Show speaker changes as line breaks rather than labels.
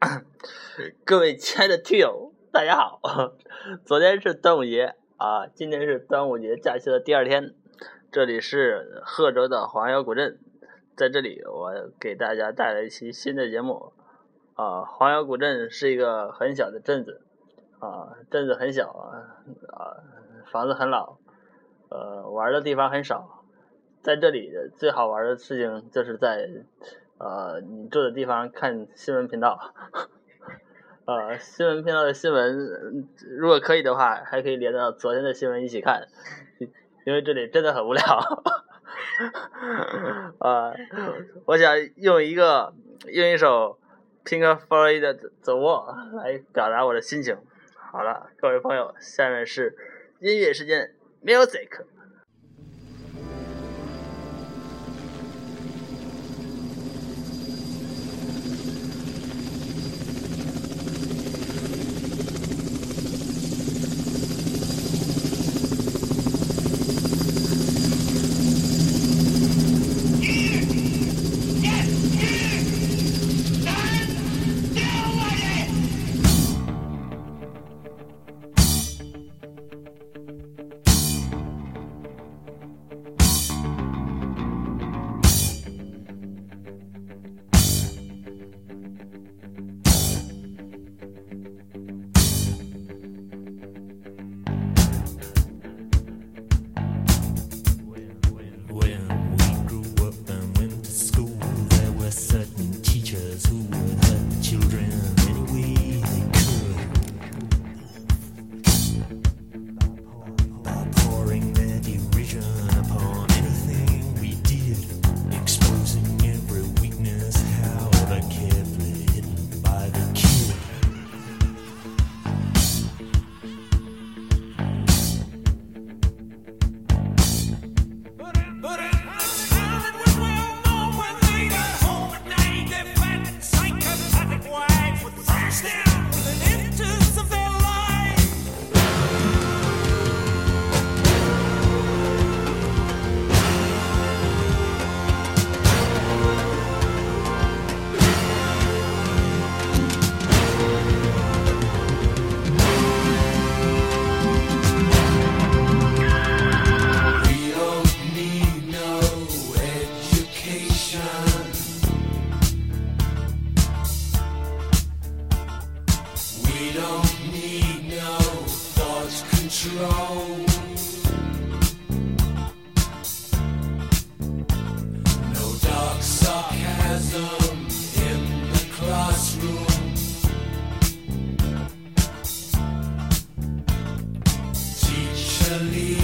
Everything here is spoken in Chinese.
各位亲爱的听友，大家好！昨天是端午节啊，今天是端午节假期的第二天。这里是贺州的黄姚古镇，在这里我给大家带来一期新的节目啊。黄姚古镇是一个很小的镇子啊，镇子很小啊啊，房子很老，呃，玩的地方很少。在这里最好玩的事情就是在。呃，你住的地方看新闻频道，呃，新闻频道的新闻，如果可以的话，还可以连到昨天的新闻一起看，因为这里真的很无聊。啊，我想用一个用一首 Pink Floyd 的《The Wall》来表达我的心情。好了，各位朋友，下面是音乐时间，Music。
believe.